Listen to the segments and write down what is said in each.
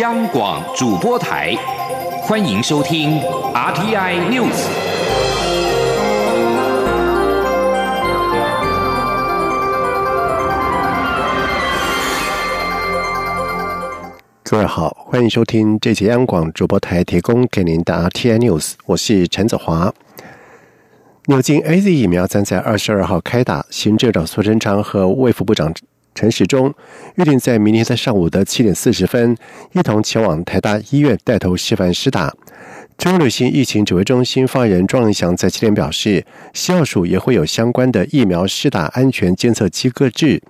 央广主播台，欢迎收听 RTI News。各位好，欢迎收听这节央广主播台提供给您的 RTI News，我是陈子华。牛津 A Z 疫苗将在二十二号开打，行政长苏贞昌和卫副部长陈时中预定在明天在上午的七点四十分，一同前往台大医院带头示范施打。中流行疫情指挥中心发言人庄仁祥在七点表示，校署也会有相关的疫苗施打安全监测机制，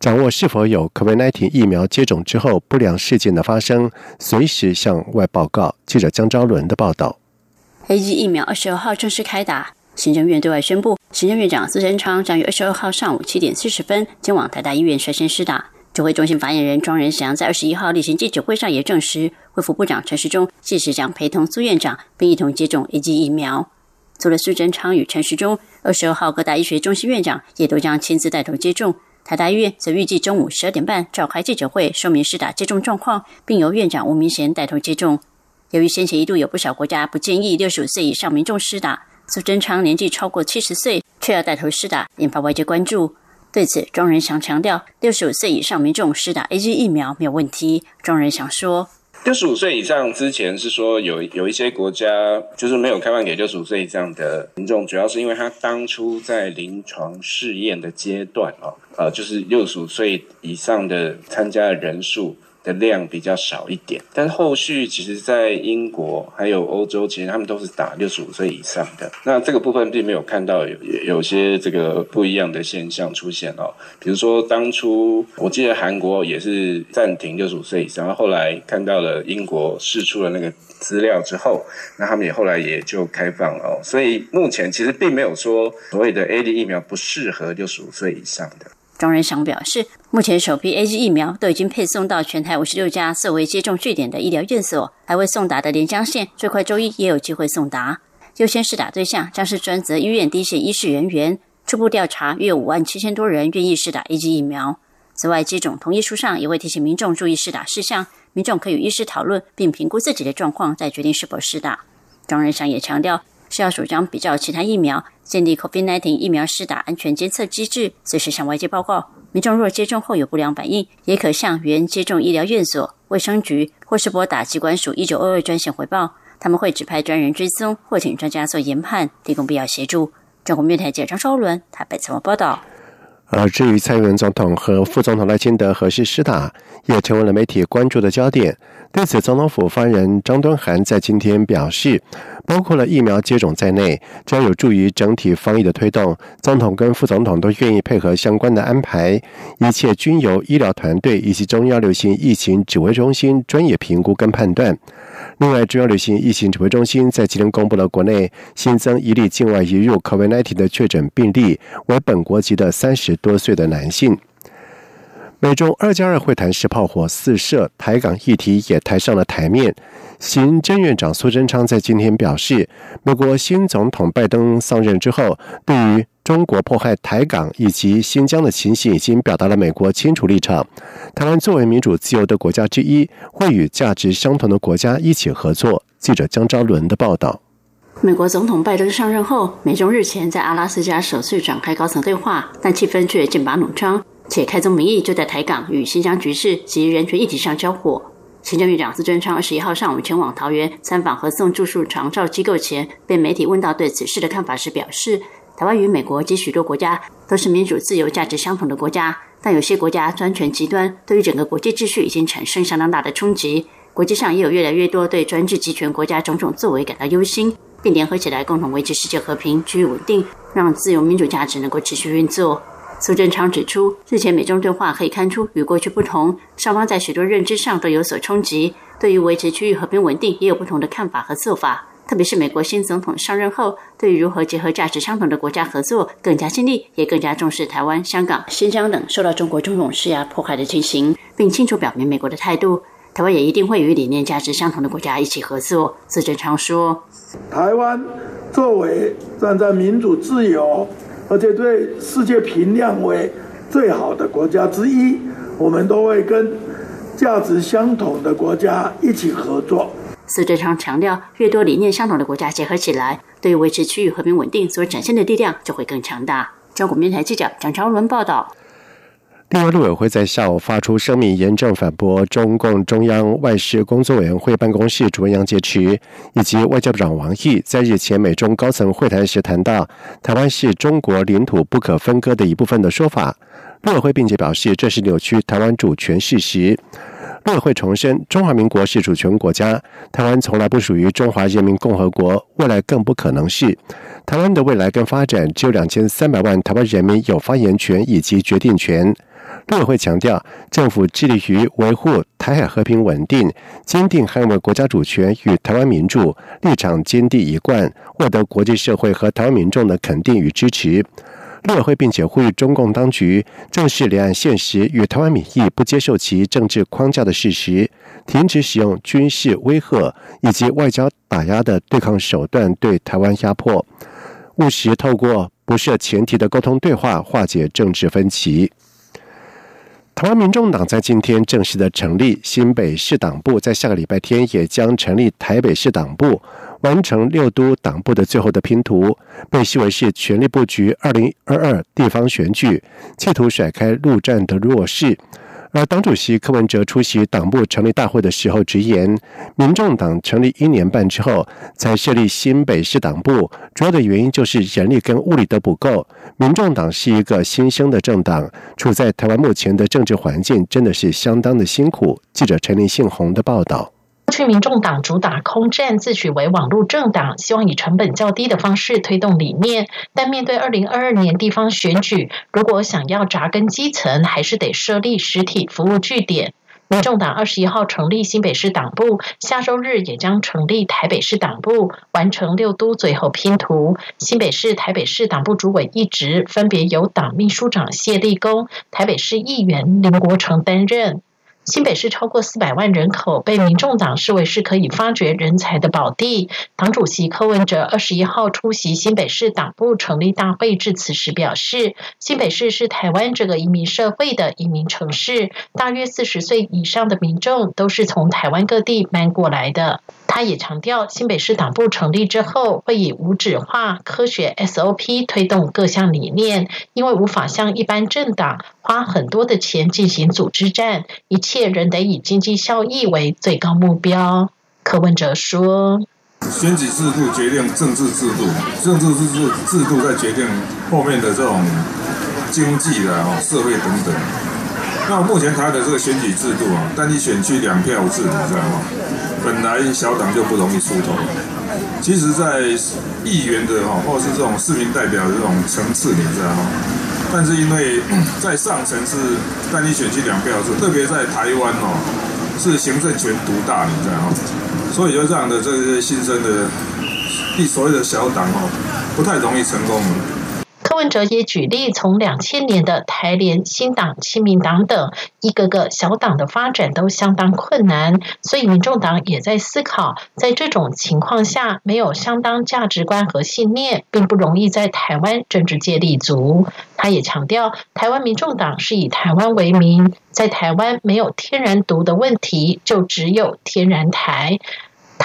掌握是否有 COVID-19 疫苗接种之后不良事件的发生，随时向外报告。记者江昭伦的报道。A G 疫苗二十二号正式开打。行政院对外宣布，行政院长苏贞昌将于二十二号上午七点四十分前往台大医院率先施打。指挥中心发言人庄仁祥在二十一号例行记者会上也证实，卫福部长陈时中届时将陪同苏院长，并一同接种 A G 疫苗。除了苏贞昌与陈时中，二十二号各大医学中心院长也都将亲自带头接种。台大医院则预计中午十二点半召开记者会，说明施打接种状况，并由院长吴明贤带头接种。由于先前一度有不少国家不建议六十五岁以上民众施打。苏贞昌年纪超过七十岁，却要带头施打，引发外界关注。对此，庄仁祥强调，六十五岁以上民众施打 A G 疫苗没有问题。庄仁祥说：“六十五岁以上之前是说有有一些国家就是没有开放给六十五岁以上的民众，主要是因为他当初在临床试验的阶段哦，呃，就是六十五岁以上的参加的人数。”的量比较少一点，但是后续其实，在英国还有欧洲，其实他们都是打六十五岁以上的。那这个部分并没有看到有有些这个不一样的现象出现哦。比如说，当初我记得韩国也是暂停六十五岁以上，后来看到了英国试出了那个资料之后，那他们也后来也就开放了。哦所以目前其实并没有说所谓的 A D 疫苗不适合六十五岁以上的。庄仁祥表示，目前首批 A G 疫苗都已经配送到全台五十六家设为接种据点的医疗院所，还未送达的连江县最快周一也有机会送达。优先试打对象将是专责医院第一线医师人员。初步调查，约五万七千多人愿意试打 A G 疫苗。此外，接种同意书上也会提醒民众注意试打事项，民众可与医师讨论，并评估自己的状况，再决定是否试打。庄仁祥也强调。是要主张比较其他疫苗，建立 COVID-19 疫苗施打安全监测机制，随时向外界报告。民众若接种后有不良反应，也可向原接种医疗院所、卫生局或是拨打机关署一九二二专线回报，他们会指派专人追踪，或请专家做研判，提供必要协助。中国面台记者张昭伦台北采访报道。而至于蔡英文总统和副总统赖清德何时施打，也成为了媒体关注的焦点。对此，总统府发言人张敦涵在今天表示，包括了疫苗接种在内，将有助于整体防疫的推动，总统跟副总统都愿意配合相关的安排，一切均由医疗团队以及中央流行疫情指挥中心专业评估跟判断。另外，中央流行疫情指挥中心在今天公布了国内新增一例境外移入 COVID-19 的确诊病例，为本国籍的三十多岁的男性。美中二加二会谈是炮火四射，台港议题也抬上了台面。行政院长苏贞昌在今天表示，美国新总统拜登上任之后，对于中国迫害台港以及新疆的情形，已经表达了美国清楚立场。台湾作为民主自由的国家之一，会与价值相同的国家一起合作。记者江昭伦的报道。美国总统拜登上任后，美中日前在阿拉斯加首次展开高层对话，但气氛却剑拔弩张。且开宗明义就在台港与新疆局势及人权议题上交火。行政院长苏贞昌二十一号上午前往桃园参访和送住宿长照机构前，被媒体问到对此事的看法时表示：“台湾与美国及许多国家都是民主自由价值相同的国家，但有些国家专权极端，对于整个国际秩序已经产生相当大的冲击。国际上也有越来越多对专制集权国家种种作为感到忧心，并联合起来共同维持世界和平、区域稳定，让自由民主价值能够持续运作。”苏贞昌指出，日前美中对话可以看出与过去不同，双方在许多认知上都有所冲击，对于维持区域和平稳定也有不同的看法和做法。特别是美国新总统上任后，对于如何结合价值相同的国家合作更加尽力，也更加重视台湾、香港、新疆等受到中国种种施压迫害的情形，并清楚表明美国的态度。台湾也一定会与理念价值相同的国家一起合作。苏贞昌说：“台湾作为站在民主自由。”而且对世界评量为最好的国家之一，我们都会跟价值相同的国家一起合作。苏贞昌强调，越多理念相同的国家结合起来，对维持区域和平稳定所展现的力量就会更强大。中国电台记者蒋超伦报道。另外，陆委会在下午发出声明，严正反驳中共中央外事工作委员会办公室主任杨洁篪以及外交部长王毅在日前美中高层会谈时谈到台湾是中国领土不可分割的一部分的说法。陆委会并且表示，这是扭曲台湾主权事实。陆委会重申，中华民国是主权国家，台湾从来不属于中华人民共和国，未来更不可能是。台湾的未来跟发展，只有两千三百万台湾人民有发言权以及决定权。陆委会强调，政府致力于维护台海和平稳定，坚定捍卫国家主权与台湾民主，立场坚定一贯，获得国际社会和台湾民众的肯定与支持。陆委会并且呼吁中共当局正视两岸现实与台湾民意不接受其政治框架的事实，停止使用军事威吓以及外交打压的对抗手段对台湾压迫，务实透过不设前提的沟通对话化解政治分歧。台湾民众党在今天正式的成立新北市党部，在下个礼拜天也将成立台北市党部，完成六都党部的最后的拼图，被视为是全力布局二零二二地方选举，企图甩开陆战的弱势。而党主席柯文哲出席党部成立大会的时候直言，民众党成立一年半之后才设立新北市党部，主要的原因就是人力跟物力都不够。民众党是一个新生的政党，处在台湾目前的政治环境真的是相当的辛苦。记者陈林信宏的报道。过去，民众党主打空战，自诩为网络政党，希望以成本较低的方式推动理念。但面对二零二二年地方选举，如果想要扎根基层，还是得设立实体服务据点。民众党二十一号成立新北市党部，下周日也将成立台北市党部，完成六都最后拼图。新北市、台北市党部主委一职分别由党秘书长谢立功、台北市议员林国成担任。新北市超过四百万人口，被民众党视为是可以发掘人才的宝地。党主席柯文哲二十一号出席新北市党部成立大会致辞时表示，新北市是台湾这个移民社会的移民城市，大约四十岁以上的民众都是从台湾各地搬过来的。他也强调，新北市党部成立之后，会以无纸化、科学 SOP 推动各项理念，因为无法像一般政党花很多的钱进行组织战，一切仍得以经济效益为最高目标。柯文哲说：“选举制度决定政治制度，政治制度制度在决定后面的这种经济的哦，社会等等。那目前台的这个选举制度啊，单一选区两票制，你知道吗？”本来小党就不容易出头，其实，在议员的哈，或是这种市民代表的这种层次，你知道吗？但是因为 在上层是单一选区两票制，特别在台湾哦，是行政权独大，你知道吗？所以就这样的这些新生的一所谓的小党哦，不太容易成功。柯文哲也举例，从两千年的台联、新党、亲民党等一个个小党的发展都相当困难，所以民众党也在思考，在这种情况下，没有相当价值观和信念，并不容易在台湾政治界立足。他也强调，台湾民众党是以台湾为名，在台湾没有天然独的问题，就只有天然台。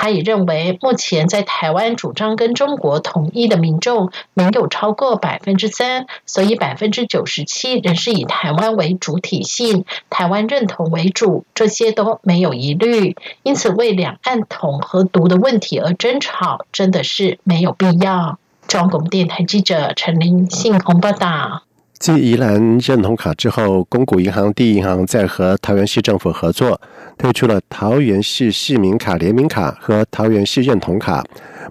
他也认为，目前在台湾主张跟中国统一的民众没有超过百分之三，所以百分之九十七仍是以台湾为主体性、台湾认同为主，这些都没有疑虑。因此，为两岸统和独的问题而争吵，真的是没有必要。中央广电台记者陈林信鸿报道。继宜兰认同卡之后，公股银行第一银行在和桃园市政府合作，推出了桃园市市民卡联名卡和桃园市认同卡。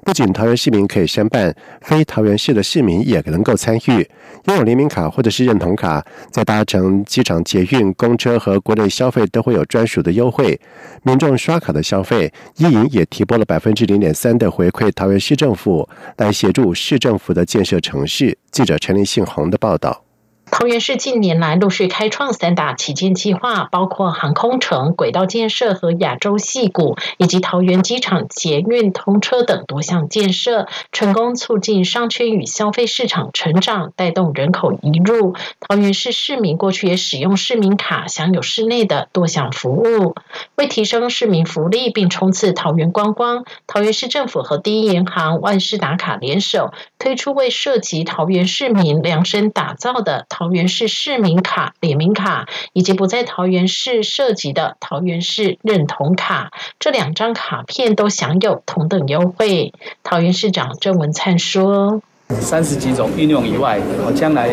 不仅桃园市民可以申办，非桃园市的市民也能够参与。拥有联名卡或者是认同卡，在搭乘机场捷运、公车和国内消费都会有专属的优惠。民众刷卡的消费，一银也提拨了百分之零点三的回馈桃园市政府，来协助市政府的建设城市。记者陈立信宏的报道。桃园市近年来陆续开创三大旗舰计划，包括航空城、轨道建设和亚洲戏谷，以及桃园机场捷运通车等多项建设，成功促进商圈与消费市场成长，带动人口移入。桃园市市民过去也使用市民卡，享有市内的多项服务。为提升市民福利并冲刺桃园观光，桃园市政府和第一银行、万事达卡联手推出为涉及桃园市民量身打造的。桃园市市民卡、联名卡，以及不在桃园市涉及的桃园市认同卡，这两张卡片都享有同等优惠。桃园市长郑文灿说：“三十几种应用以外，我将来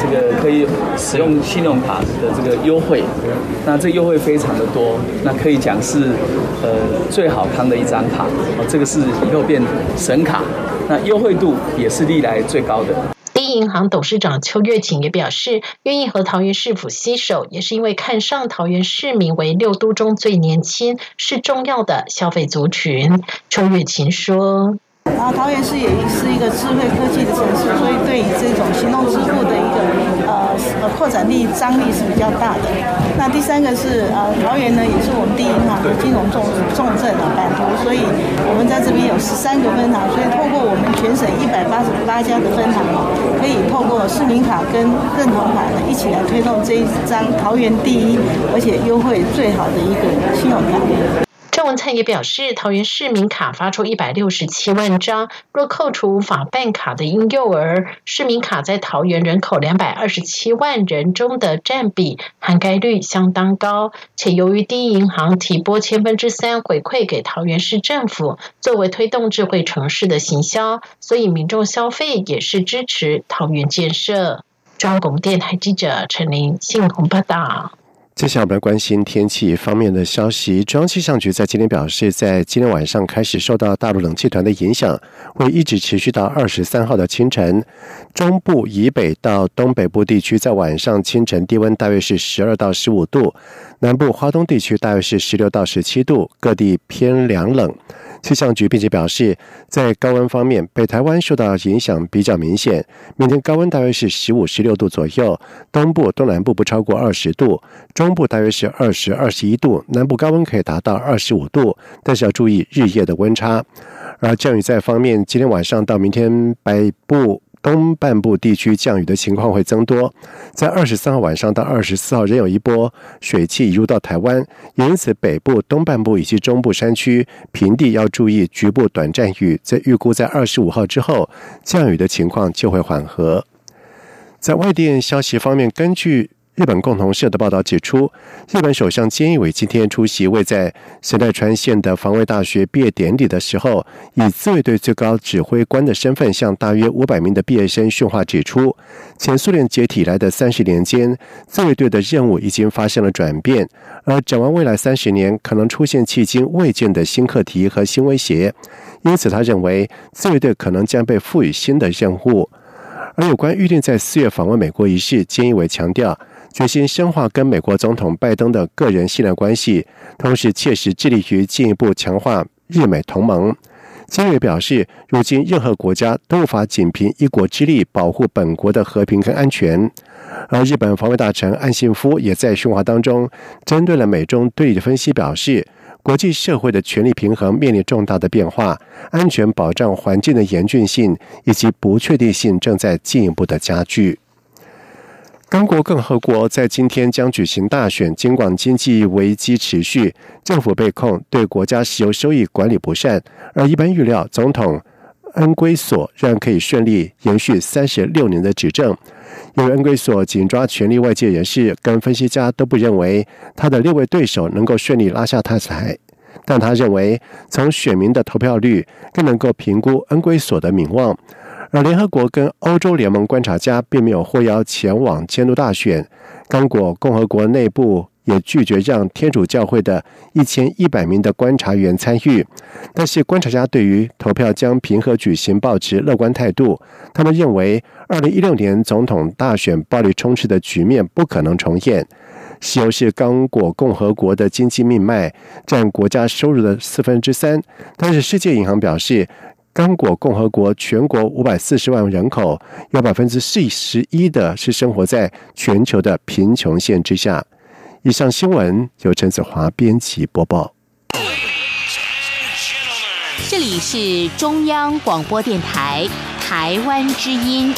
这个可以使用信用卡的这个优惠，那这优惠非常的多，那可以讲是呃最好康的一张卡。这个是以后变神卡，那优惠度也是历来最高的。”银行董事长邱月琴也表示，愿意和桃园市府携手，也是因为看上桃园市民为六都中最年轻、是重要的消费族群。邱月琴说。然后桃园市也是一个智慧科技的城市，所以对于这种行动支付的一个呃扩展力张力是比较大的。那第三个是呃桃园呢也是我们第一银行的金融重重镇啊版图，所以我们在这边有十三个分行，所以透过我们全省一百八十八家的分行可以透过市民卡跟认同卡呢一起来推动这一张桃园第一而且优惠最好的一个信用卡。郑文灿也表示，桃园市民卡发出一百六十七万张，若扣除无法办卡的婴幼儿，市民卡在桃园人口两百二十七万人中的占比涵盖率相当高。且由于第一银行提拨千分之三回馈给桃园市政府，作为推动智慧城市的行销，所以民众消费也是支持桃园建设。中广电台记者陈琳信鸿报道。接下来我们来关心天气方面的消息。中央气象局在今天表示，在今天晚上开始受到大陆冷气团的影响，会一直持续到二十三号的清晨。中部以北到东北部地区在晚上清晨低温大约是十二到十五度，南部华东地区大约是十六到十七度，各地偏凉冷。气象局并且表示，在高温方面，北台湾受到影响比较明显，明天高温大约是十五、十六度左右，东部、东南部不超过二十度，中部大约是二十二、十一度，南部高温可以达到二十五度，但是要注意日夜的温差。而降雨在方面，今天晚上到明天北部。东半部地区降雨的情况会增多，在二十三号晚上到二十四号仍有一波水汽移入到台湾，因此北部、东半部以及中部山区平地要注意局部短暂雨。在预估在二十五号之后，降雨的情况就会缓和。在外电消息方面，根据。日本共同社的报道指出，日本首相菅义伟今天出席位在神奈川县的防卫大学毕业典礼的时候，以自卫队最高指挥官的身份向大约五百名的毕业生训话，指出，前苏联解体来的三十年间，自卫队的任务已经发生了转变，而展望未来三十年，可能出现迄今未见的新课题和新威胁，因此他认为自卫队可能将被赋予新的任务。而有关预定在四月访问美国一事，菅义伟强调。决心深化跟美国总统拜登的个人信赖关系，同时切实致力于进一步强化日美同盟。金瑞表示，如今任何国家都无法仅凭一国之力保护本国的和平跟安全。而日本防卫大臣岸信夫也在训话当中，针对了美中对立的分析，表示国际社会的权力平衡面临重大的变化，安全保障环境的严峻性以及不确定性正在进一步的加剧。刚果共和国在今天将举行大选，尽管经济危机持续，政府被控对国家石油收益管理不善，而一般预料总统恩圭索仍可以顺利延续三十六年的执政。因为恩圭索紧抓权力，外界人士跟分析家都不认为他的六位对手能够顺利拉下他台，但他认为从选民的投票率更能够评估恩圭索的名望。而联合国跟欧洲联盟观察家并没有获邀前往监督大选，刚果共和国内部也拒绝让天主教会的一千一百名的观察员参与。但是观察家对于投票将平和举行保持乐观态度，他们认为二零一六年总统大选暴力充斥的局面不可能重现。石油是刚果共和国的经济命脉，占国家收入的四分之三，但是世界银行表示。刚果共和国全国五百四十万人口，有百分之四十一的是生活在全球的贫穷线之下。以上新闻由陈子华编辑播报。这里是中央广播电台台湾之音。